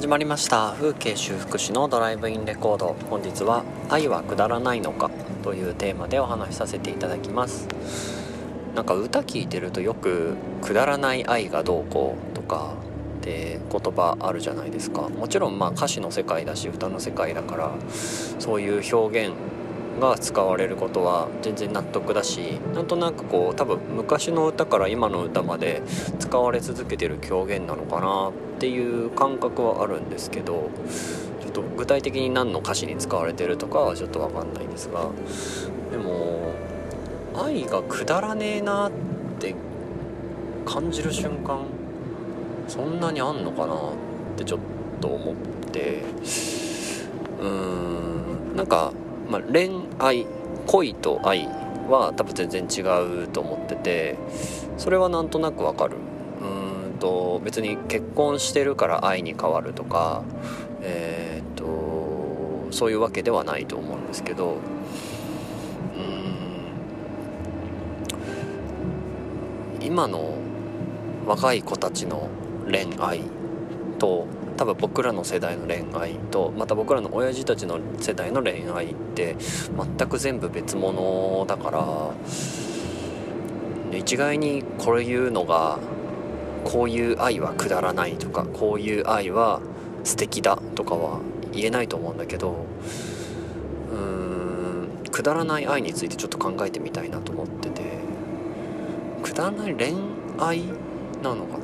始まりました。風景修復師のドライブインレコード。本日は「愛はくだらないのか?」というテーマでお話しさせていただきます。なんか歌聞いてるとよく「くだらない愛がどうこう」とかって言葉あるじゃないですか。もちろんまあ歌詞の世界だし歌の世界だからそういう表現が使われることは全然納得だしなんとなくこう多分昔の歌から今の歌まで使われ続けてる狂言なのかなっていう感覚はあるんですけどちょっと具体的に何の歌詞に使われてるとかはちょっと分かんないんですがでも愛がくだらねえなって感じる瞬間そんなにあんのかなってちょっと思ってうーんなんかまあ、恋愛恋と愛は多分全然違うと思っててそれはなんとなくわかる。うんと別に結婚してるから愛に変わるとかえー、っとそういうわけではないと思うんですけどうん今の若い子たちの恋愛と多分僕らの世代の恋愛とまた僕らの親父たちの世代の恋愛って全く全部別物だから一概にこういうのがこういう愛はくだらないとかこういう愛は素敵だとかは言えないと思うんだけどうーんくだらない愛についてちょっと考えてみたいなと思っててくだらない恋愛なのか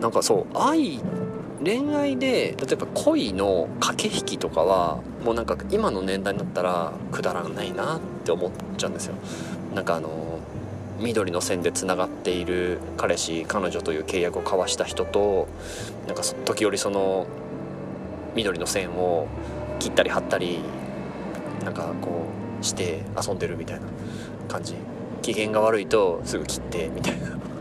な？んかそう愛って恋愛で例えば恋の駆け引きとかはもうなんか今の年代になったらくだらないなって思っちゃうんですよ。なんかあの緑の線でつながっている彼氏彼女という契約を交わした人となんか時折その緑の線を切ったり貼ったりなんかこうして遊んでるみたいな感じ。機嫌が悪いとすぐ切ってみたいな。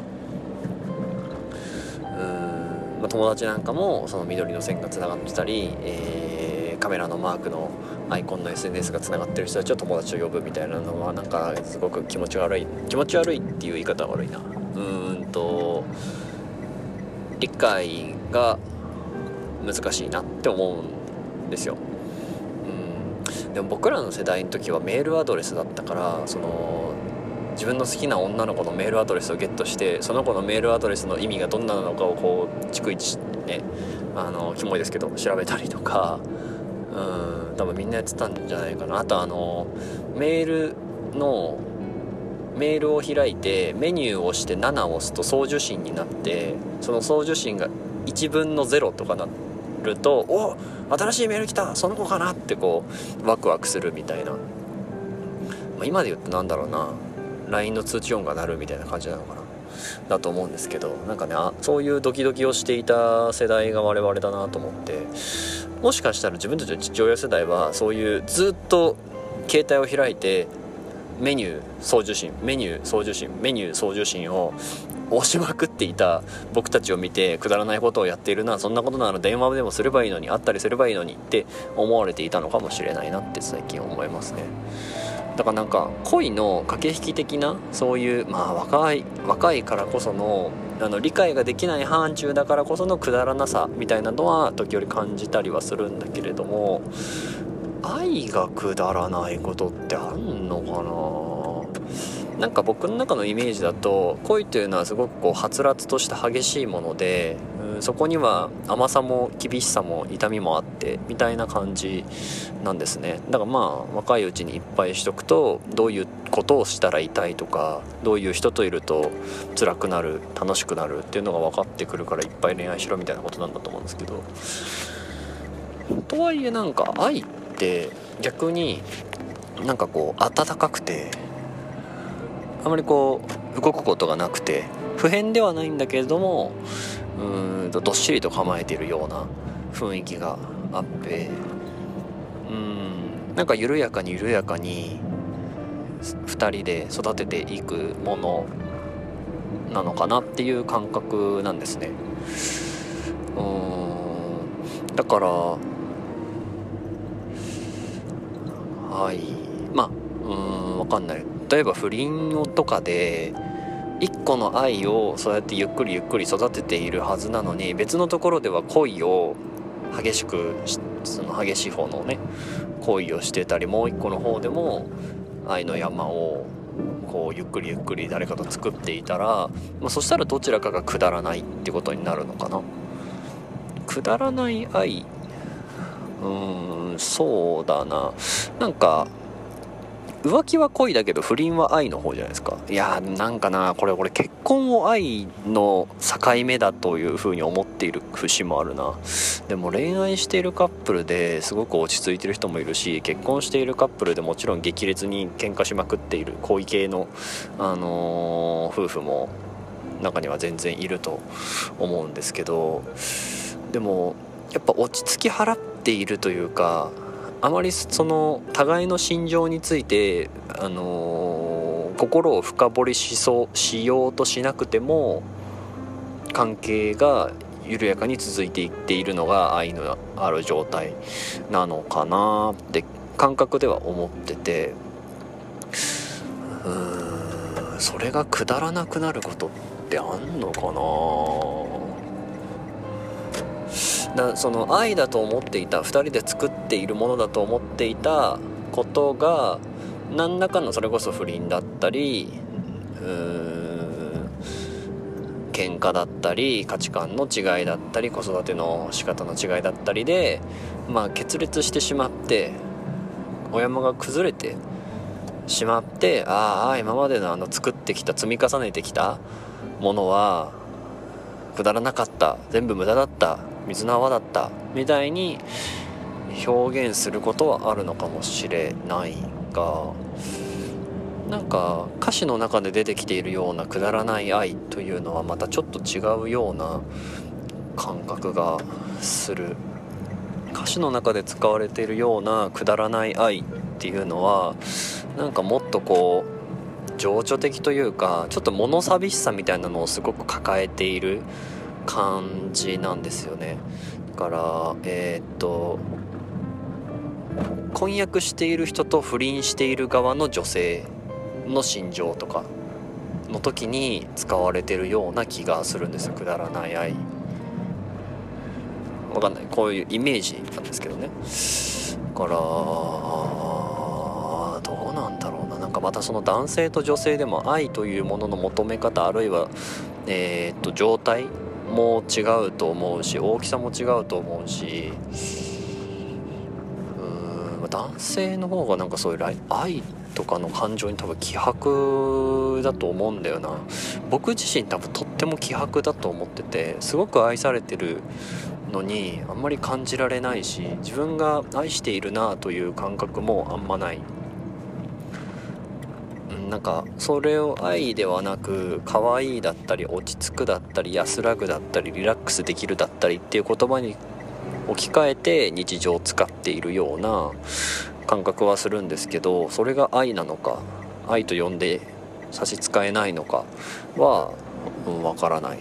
友達なんかもその緑の線がつながってたり、えー、カメラのマークのアイコンの SNS がつながってる人たちを友達と呼ぶみたいなのはなんかすごく気持ち悪い気持ち悪いっていう言い方は悪いなうーんと理解が難しいなって思うんですよ。うん、でも僕らの世代の時はメールアドレスだったからその自分の好きな女の子のメールアドレスをゲットしてその子のメールアドレスの意味がどんなのかをこう逐一ねあのキモいですけど調べたりとかうん多分みんなやってたんじゃないかなあとあのメールのメールを開いてメニューを押して7を押すと送受信になってその送受信が1分の0とかなると「お新しいメール来たその子かな?」ってこうワクワクするみたいな、まあ、今で言うと何だろうな LINE の通知音が鳴るみたいな感じなのかな？だと思うんですけどなんかねあそういうドキドキをしていた世代が我々だなと思ってもしかしたら自分たちの父親世代はそういうずっと携帯を開いてメニュー送受信メニュー送受信メニュー送受信を押しまくっていた僕たちを見てくだらないことをやっているなそんなことなら電話でもすればいいのに会ったりすればいいのにって思われていたのかもしれないなって最近思いますね。だからなんか恋の駆け引き的なそういうまあ若い若いからこそのあの理解ができない範疇だからこそのくだらなさみたいなのは時折感じたりはするんだけれども愛がくだらないことってあんのかな？なんか僕の中のイメージだと恋というのはすごくこうはつらつとした激しいものでそこには甘さも厳しさも痛みもあってみたいな感じなんですね。だからまあ若いうちにいっぱいしとくとどういうことをしたら痛いとかどういう人といると辛くなる楽しくなるっていうのが分かってくるからいっぱい恋愛しろみたいなことなんだと思うんですけど。とはいえなんか愛って逆になんかこう温かくてあまりこう動くことがなくて普遍ではないんだけれどもうんとどっしりと構えているような雰囲気があってうんなんか緩やかに緩やかに2人で育てていくものなのかなっていう感覚なんですね。うんだからはいまあうん分かんない例えば不倫とかで一個の愛をそうやってゆっくりゆっくり育てているはずなのに別のところでは恋を激しくその激しい方のね行為をしてたりもう一個の方でも愛の山をこうゆっくりゆっくり誰かと作っていたら、まあ、そしたらどちらかがくだらないってことになるのかな。くだらない愛？うーんそうだな。なんか浮気は恋だけど不倫は愛の方じゃないですか。いやーなんかなこれ俺結婚を愛の境目だというふうに思っている節もあるな。でも恋愛しているカップルですごく落ち着いてる人もいるし結婚しているカップルでもちろん激烈に喧嘩しまくっている恋系の、あのー、夫婦も中には全然いると思うんですけど。でもやっぱ落ち着き払っているというかあまりその互いの心情について、あのー、心を深掘りしそうしようとしなくても関係が緩やかに続いていっているのが愛のある状態なのかなって感覚では思ってて。うーんそれがくだらなくなることってあんのかな？だその愛だと思っていた2人で作っているものだと思っていたことが何らかのそれこそ不倫だったりうーん喧嘩だったり価値観の違いだったり子育ての仕方の違いだったりでまあ決裂してしまってお山が崩れてしまってああ今までのあの作ってきた積み重ねてきたものはくだらなかった全部無駄だった。水の泡だった。みたいに表現することはあるのかもしれないがなんか歌詞の中で出てきているようなくだらない愛というのはまたちょっと違うような感覚がする。歌詞の中で使われているようなくだらない愛っていうのはなんかもっとこう情緒的というかちょっと物寂しさみたいなのをすごく抱えている感じなんですよね。だからえー、っと婚約している人と不倫している側の女性の心情とかの時に使われてるような気がするんですよ。くだらない愛。わかんない。こういうイメージなんですけどね。だからどうなんだろうな。なんかまたその男性と女性でも愛というものの求め方あるいはえー、っと状態も違うと思うし大きさも違うと思うしうん男性の方がなんかそういう愛とかの感情に多分希薄だと思うんだよな。僕自身多分とっても希薄だと思っててすごく愛されてるのにあんまり感じられないし自分が愛しているなという感覚もあんまない。なんかそれを愛ではなく可愛いだったり落ち着くだったり安らぐだったりリラックスできるだったりっていう言葉に置き換えて日常を使っているような感覚はするんですけどそれが愛なのか愛と呼んで差し支えないのかはわ、うん、からない。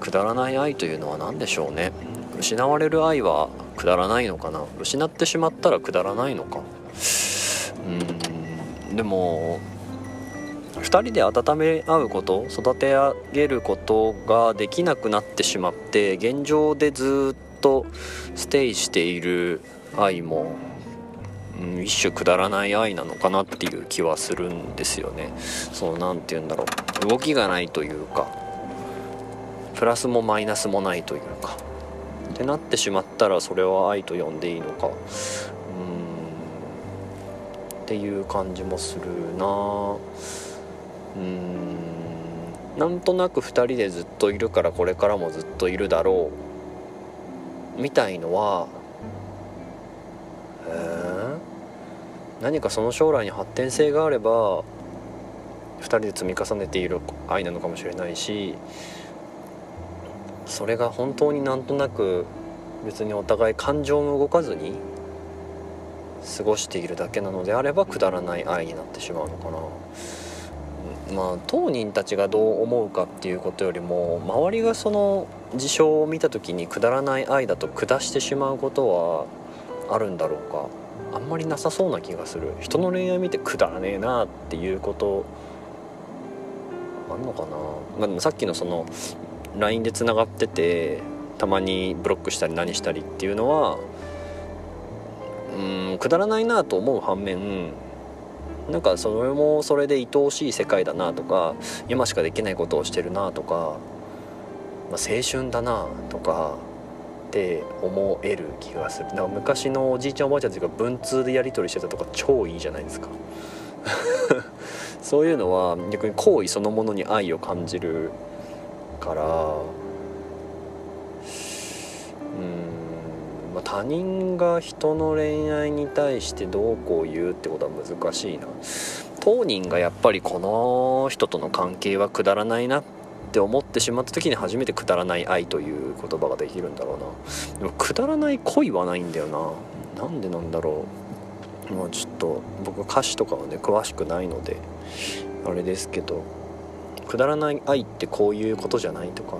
くだらない愛というのは何でしょうね。失われる愛はくだらないのかな。失ってしまったらくだらないのか。うん。でも2人で温め合うこと育て上げることができなくなってしまって現状でずっとステイしている愛も、うん、一種くだらない愛なのかなっていう気はするんですよね。その何て言うんだろう。動きがないというかプラスもマイナスもないというか。ってなってしまったらそれは愛と呼んでいいのか。っていう感じもするな。うん。なんとなく2人でずっといるからこれからもずっといるだろう。みたいのはえ何かその将来に発展性があれば2人で積み重ねている愛なのかもしれないしそれが本当になんとなく別にお互い感情も動かずに過ごしているだけなのであればくだらない愛になってしまうのかな。まあ、当人たちがどう思うかっていうことよりも周りがその事象を見た時にくだらない愛だと下してしまうことはあるんだろうか。あんまりなさそうな気がする。人の恋愛見てくだらねえなっていうことあんのかな、まあ、でもさっきのその LINE でつながっててたまにブロックしたり何したりっていうのはうんくだらないなと思う反面なんかそれもそれで愛おしい世界だなとか今しかできないことをしてるなとか、まあ、青春だなとかって思える気がする。だから昔のおじいちゃんおばあちゃんたちが文通でやり取りしてたとか超いいじゃないですか。そういうのは逆に行為そのものに愛を感じるから他人が人の恋愛に対してどうこう言うってことは難しいな。当人がやっぱりこの人との関係はくだらないなって思ってしまった時に初めてくだらない愛という言葉ができるんだろうな。でもくだらない恋はないんだよな。なんでなんだろう。まあちょっと僕歌詞とかはね詳しくないのであれですけど。くだらない愛ってこういうことじゃないとか。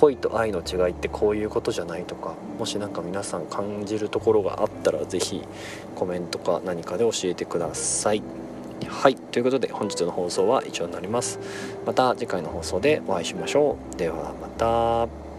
恋と愛の違いってこういうことじゃないとかもし何か皆さん感じるところがあったら是非コメントか何かで教えてください。はいということで本日の放送は以上になります。また次回の放送でお会いしましょう。ではまた。